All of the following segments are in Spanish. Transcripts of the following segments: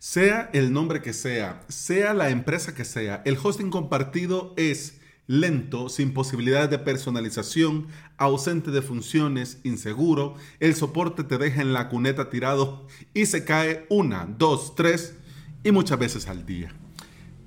Sea el nombre que sea, sea la empresa que sea, el hosting compartido es lento, sin posibilidades de personalización, ausente de funciones, inseguro, el soporte te deja en la cuneta tirado y se cae una, dos, tres y muchas veces al día.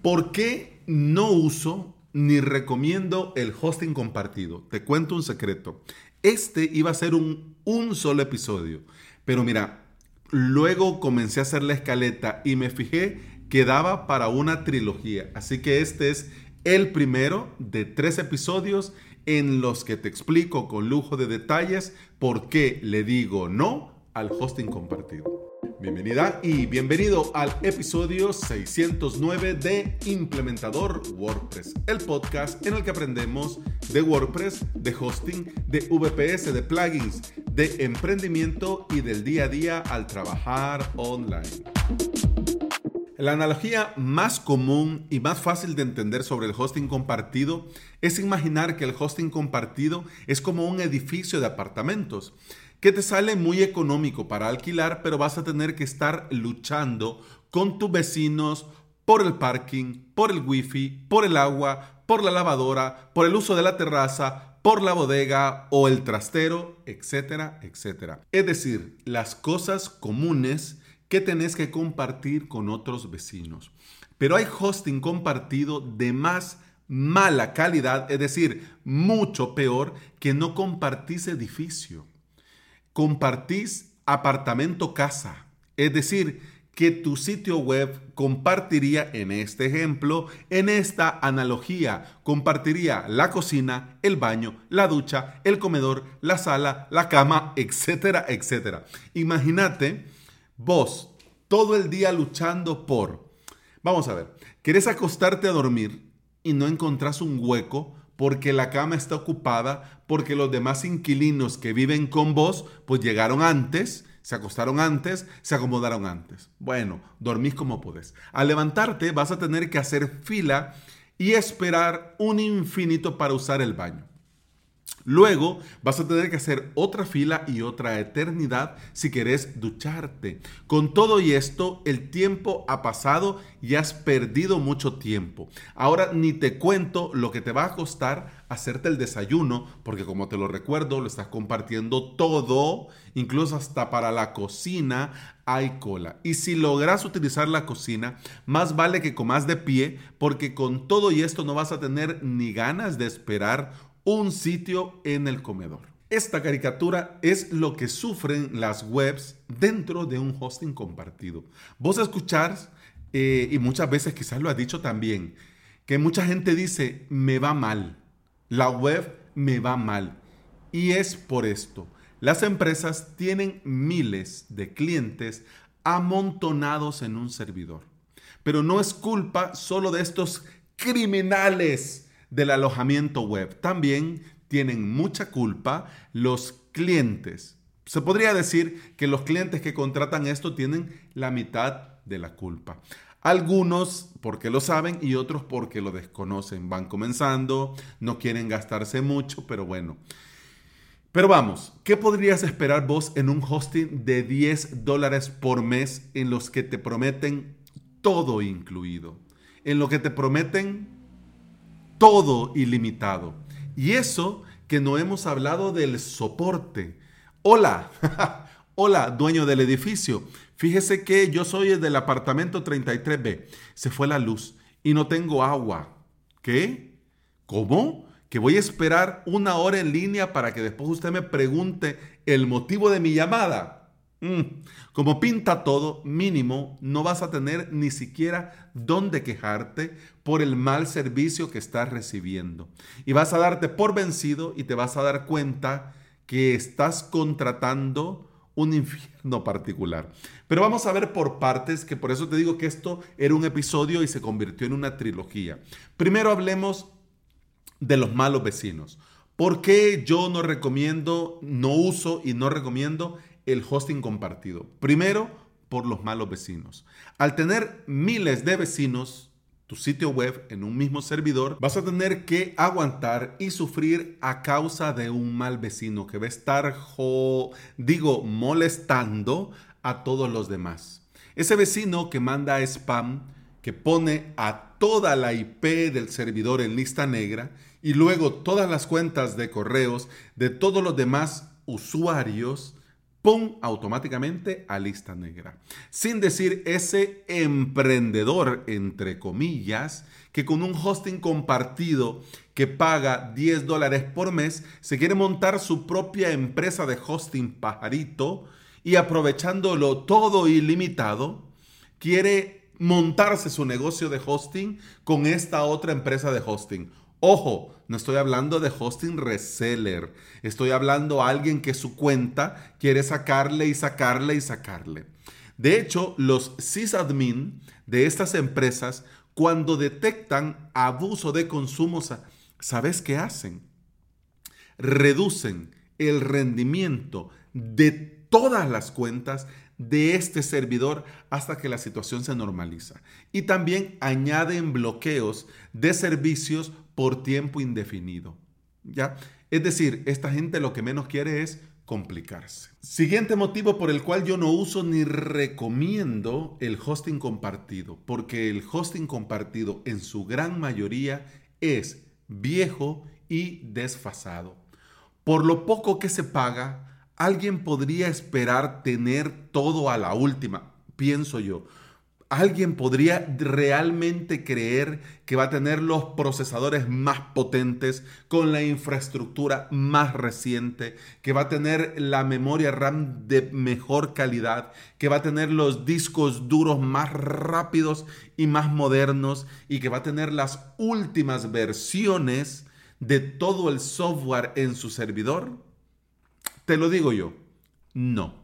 ¿Por qué no uso ni recomiendo el hosting compartido? Te cuento un secreto. Este iba a ser un, un solo episodio, pero mira, Luego comencé a hacer la escaleta y me fijé que daba para una trilogía. Así que este es el primero de tres episodios en los que te explico con lujo de detalles por qué le digo no al hosting compartido. Bienvenida y bienvenido al episodio 609 de Implementador WordPress, el podcast en el que aprendemos de WordPress, de hosting, de VPS, de plugins, de emprendimiento y del día a día al trabajar online. La analogía más común y más fácil de entender sobre el hosting compartido es imaginar que el hosting compartido es como un edificio de apartamentos que te sale muy económico para alquilar, pero vas a tener que estar luchando con tus vecinos por el parking, por el wifi, por el agua, por la lavadora, por el uso de la terraza, por la bodega o el trastero, etcétera, etcétera. Es decir, las cosas comunes que tenés que compartir con otros vecinos. Pero hay hosting compartido de más mala calidad, es decir, mucho peor que no compartís edificio compartís apartamento casa. Es decir, que tu sitio web compartiría, en este ejemplo, en esta analogía, compartiría la cocina, el baño, la ducha, el comedor, la sala, la cama, etcétera, etcétera. Imagínate vos todo el día luchando por, vamos a ver, querés acostarte a dormir y no encontrás un hueco porque la cama está ocupada, porque los demás inquilinos que viven con vos, pues llegaron antes, se acostaron antes, se acomodaron antes. Bueno, dormís como podés. Al levantarte vas a tener que hacer fila y esperar un infinito para usar el baño. Luego vas a tener que hacer otra fila y otra eternidad si querés ducharte. Con todo y esto, el tiempo ha pasado y has perdido mucho tiempo. Ahora ni te cuento lo que te va a costar hacerte el desayuno, porque como te lo recuerdo, lo estás compartiendo todo, incluso hasta para la cocina hay cola. Y si logras utilizar la cocina, más vale que comas de pie, porque con todo y esto no vas a tener ni ganas de esperar un sitio en el comedor. Esta caricatura es lo que sufren las webs dentro de un hosting compartido. Vos escuchás, eh, y muchas veces quizás lo has dicho también, que mucha gente dice, me va mal, la web me va mal. Y es por esto. Las empresas tienen miles de clientes amontonados en un servidor. Pero no es culpa solo de estos criminales del alojamiento web. También tienen mucha culpa los clientes. Se podría decir que los clientes que contratan esto tienen la mitad de la culpa. Algunos porque lo saben y otros porque lo desconocen. Van comenzando, no quieren gastarse mucho, pero bueno. Pero vamos, ¿qué podrías esperar vos en un hosting de 10 dólares por mes en los que te prometen todo incluido? En lo que te prometen todo ilimitado. Y eso que no hemos hablado del soporte. Hola, hola, dueño del edificio. Fíjese que yo soy el del apartamento 33B. Se fue la luz y no tengo agua. ¿Qué? ¿Cómo? Que voy a esperar una hora en línea para que después usted me pregunte el motivo de mi llamada. Mm. Como pinta todo, mínimo, no vas a tener ni siquiera dónde quejarte por el mal servicio que estás recibiendo. Y vas a darte por vencido y te vas a dar cuenta que estás contratando un infierno particular. Pero vamos a ver por partes, que por eso te digo que esto era un episodio y se convirtió en una trilogía. Primero hablemos de los malos vecinos. ¿Por qué yo no recomiendo, no uso y no recomiendo el hosting compartido. Primero, por los malos vecinos. Al tener miles de vecinos, tu sitio web en un mismo servidor, vas a tener que aguantar y sufrir a causa de un mal vecino que va a estar, digo, molestando a todos los demás. Ese vecino que manda spam, que pone a toda la IP del servidor en lista negra y luego todas las cuentas de correos de todos los demás usuarios, ¡pum! automáticamente a lista negra. Sin decir ese emprendedor, entre comillas, que con un hosting compartido que paga 10 dólares por mes, se quiere montar su propia empresa de hosting pajarito y aprovechándolo todo ilimitado, quiere montarse su negocio de hosting con esta otra empresa de hosting. Ojo, no estoy hablando de hosting reseller, estoy hablando a alguien que su cuenta quiere sacarle y sacarle y sacarle. De hecho, los sysadmin de estas empresas, cuando detectan abuso de consumo, ¿sabes qué hacen? Reducen el rendimiento de todas las cuentas de este servidor hasta que la situación se normaliza. Y también añaden bloqueos de servicios por tiempo indefinido. ¿Ya? Es decir, esta gente lo que menos quiere es complicarse. Siguiente motivo por el cual yo no uso ni recomiendo el hosting compartido, porque el hosting compartido en su gran mayoría es viejo y desfasado. Por lo poco que se paga, alguien podría esperar tener todo a la última, pienso yo. Alguien podría realmente creer que va a tener los procesadores más potentes con la infraestructura más reciente, que va a tener la memoria RAM de mejor calidad, que va a tener los discos duros más rápidos y más modernos y que va a tener las últimas versiones de todo el software en su servidor. Te lo digo yo, no.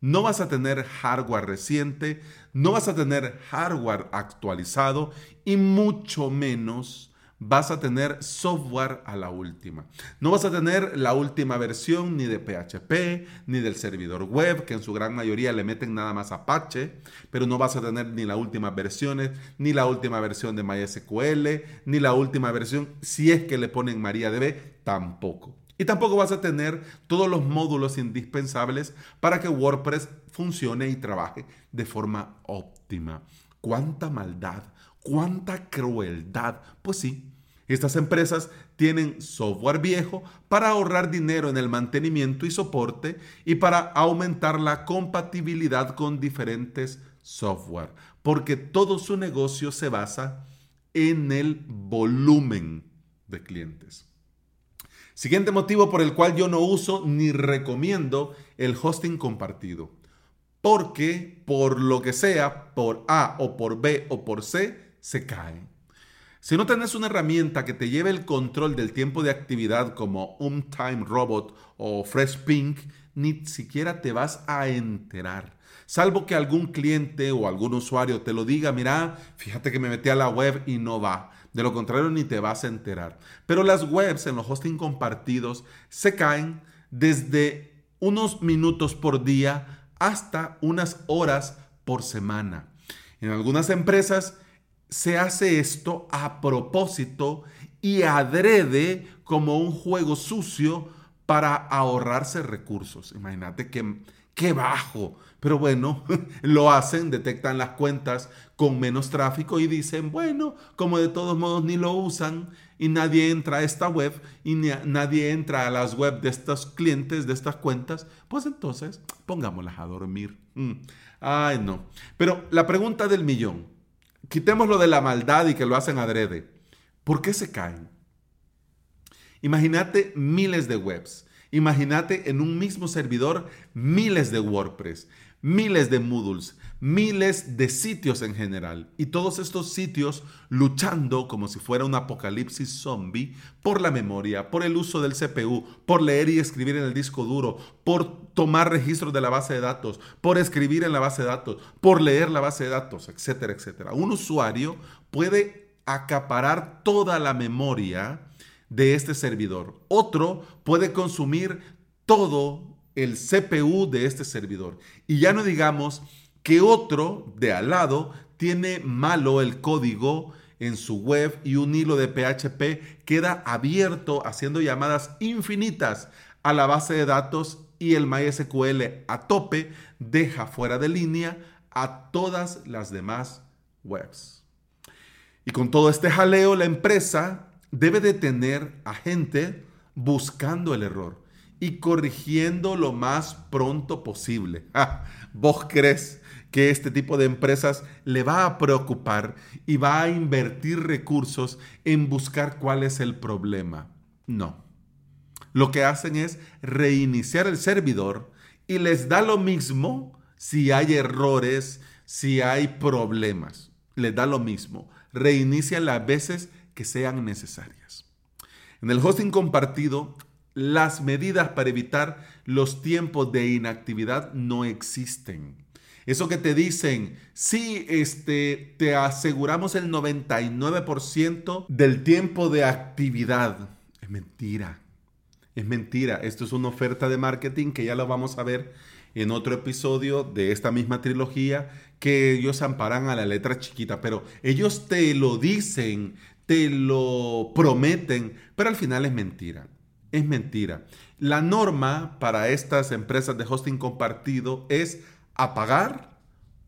No vas a tener hardware reciente, no vas a tener hardware actualizado y mucho menos vas a tener software a la última. No vas a tener la última versión ni de PHP, ni del servidor web, que en su gran mayoría le meten nada más Apache, pero no vas a tener ni las últimas versiones, ni la última versión de MySQL, ni la última versión, si es que le ponen MariaDB, tampoco. Y tampoco vas a tener todos los módulos indispensables para que WordPress funcione y trabaje de forma óptima. ¿Cuánta maldad? ¿Cuánta crueldad? Pues sí, estas empresas tienen software viejo para ahorrar dinero en el mantenimiento y soporte y para aumentar la compatibilidad con diferentes software, porque todo su negocio se basa en el volumen de clientes. Siguiente motivo por el cual yo no uso ni recomiendo el hosting compartido. Porque por lo que sea, por A o por B o por C, se cae. Si no tenés una herramienta que te lleve el control del tiempo de actividad como un Time Robot o Fresh Pink, ni siquiera te vas a enterar. Salvo que algún cliente o algún usuario te lo diga, mira, fíjate que me metí a la web y no va. De lo contrario, ni te vas a enterar. Pero las webs en los hosting compartidos se caen desde unos minutos por día hasta unas horas por semana. En algunas empresas se hace esto a propósito y adrede como un juego sucio para ahorrarse recursos. Imagínate que qué bajo. Pero bueno, lo hacen, detectan las cuentas con menos tráfico y dicen, bueno, como de todos modos ni lo usan y nadie entra a esta web y nadie entra a las web de estos clientes, de estas cuentas, pues entonces pongámoslas a dormir. Mm. Ay, no. Pero la pregunta del millón, quitémoslo de la maldad y que lo hacen adrede. ¿Por qué se caen? Imagínate miles de webs Imagínate en un mismo servidor miles de WordPress, miles de Moodles, miles de sitios en general. Y todos estos sitios luchando como si fuera un apocalipsis zombie por la memoria, por el uso del CPU, por leer y escribir en el disco duro, por tomar registros de la base de datos, por escribir en la base de datos, por leer la base de datos, etcétera, etcétera. Un usuario puede acaparar toda la memoria de este servidor. Otro puede consumir todo el CPU de este servidor. Y ya no digamos que otro de al lado tiene malo el código en su web y un hilo de PHP queda abierto haciendo llamadas infinitas a la base de datos y el MySQL a tope deja fuera de línea a todas las demás webs. Y con todo este jaleo, la empresa debe de tener a gente buscando el error y corrigiendo lo más pronto posible. ¿Vos crees que este tipo de empresas le va a preocupar y va a invertir recursos en buscar cuál es el problema? No. Lo que hacen es reiniciar el servidor y les da lo mismo si hay errores, si hay problemas. Les da lo mismo. Reinician las veces que sean necesarias. En el hosting compartido, las medidas para evitar los tiempos de inactividad no existen. Eso que te dicen, sí, este, te aseguramos el 99% del tiempo de actividad. Es mentira. Es mentira. Esto es una oferta de marketing que ya lo vamos a ver en otro episodio de esta misma trilogía, que ellos amparan a la letra chiquita, pero ellos te lo dicen, te lo prometen, pero al final es mentira. Es mentira. La norma para estas empresas de hosting compartido es apagar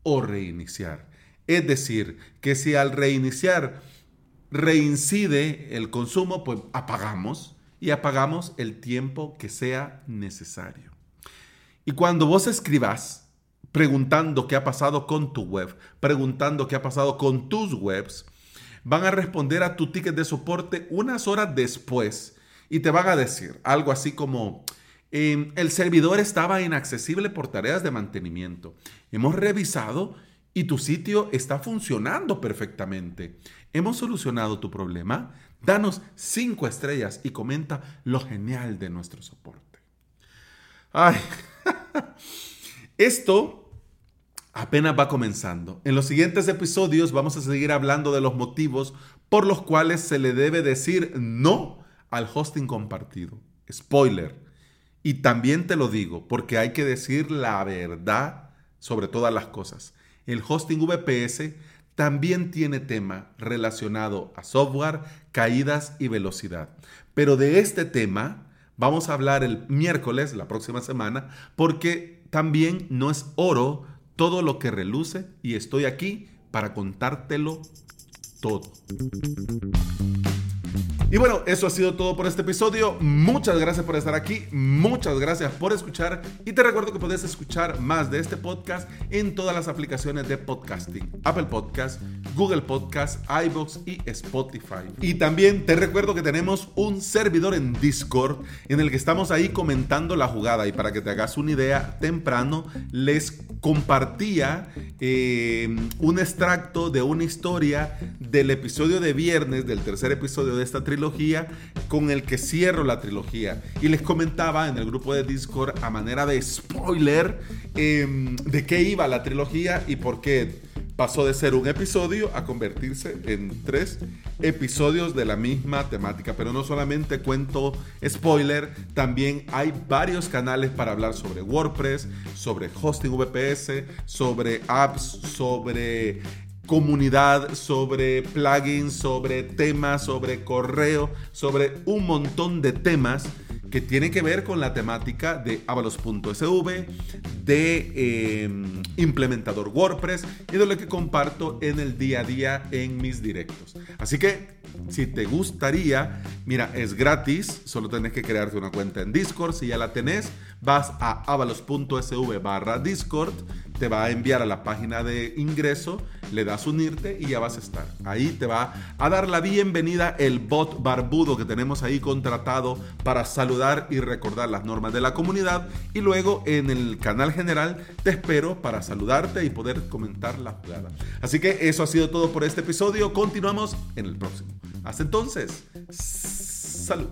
o reiniciar. Es decir, que si al reiniciar reincide el consumo, pues apagamos y apagamos el tiempo que sea necesario. Y cuando vos escribas preguntando qué ha pasado con tu web, preguntando qué ha pasado con tus webs, van a responder a tu ticket de soporte unas horas después y te van a decir algo así como, Em, el servidor estaba inaccesible por tareas de mantenimiento. Hemos revisado y tu sitio está funcionando perfectamente. Hemos solucionado tu problema. Danos cinco estrellas y comenta lo genial de nuestro soporte. Ay, esto apenas va comenzando. En los siguientes episodios vamos a seguir hablando de los motivos por los cuales se le debe decir no al hosting compartido. Spoiler y también te lo digo porque hay que decir la verdad sobre todas las cosas. El hosting VPS también tiene tema relacionado a software, caídas y velocidad. Pero de este tema vamos a hablar el miércoles, la próxima semana, porque también no es oro todo lo que reluce y estoy aquí para contártelo todo. Y bueno, eso ha sido todo por este episodio. Muchas gracias por estar aquí. Muchas gracias por escuchar. Y te recuerdo que puedes escuchar más de este podcast en todas las aplicaciones de podcasting. Apple Podcast, Google Podcast, iVoox y Spotify. Y también te recuerdo que tenemos un servidor en Discord en el que estamos ahí comentando la jugada. Y para que te hagas una idea, temprano les compartía eh, un extracto de una historia del episodio de viernes, del tercer episodio de esta trilogía con el que cierro la trilogía. Y les comentaba en el grupo de Discord a manera de spoiler em, de qué iba la trilogía y por qué pasó de ser un episodio a convertirse en tres episodios de la misma temática. Pero no solamente cuento spoiler, también hay varios canales para hablar sobre WordPress, sobre hosting VPS, sobre apps, sobre comunidad, sobre plugins, sobre temas, sobre correo, sobre un montón de temas que tienen que ver con la temática de avalos.sv, de em, implementador WordPress y de lo que comparto en el día a día en mis directos. Así que si te gustaría, mira, es gratis, solo tenés que crearte una cuenta en Discord, si ya la tenés, vas a avalos.sv barra Discord te va a enviar a la página de ingreso, le das unirte y ya vas a estar. Ahí te va a dar la bienvenida el bot barbudo que tenemos ahí contratado para saludar y recordar las normas de la comunidad. Y luego en el canal general te espero para saludarte y poder comentar la jugada. Así que eso ha sido todo por este episodio. Continuamos en el próximo. Hasta entonces, salud.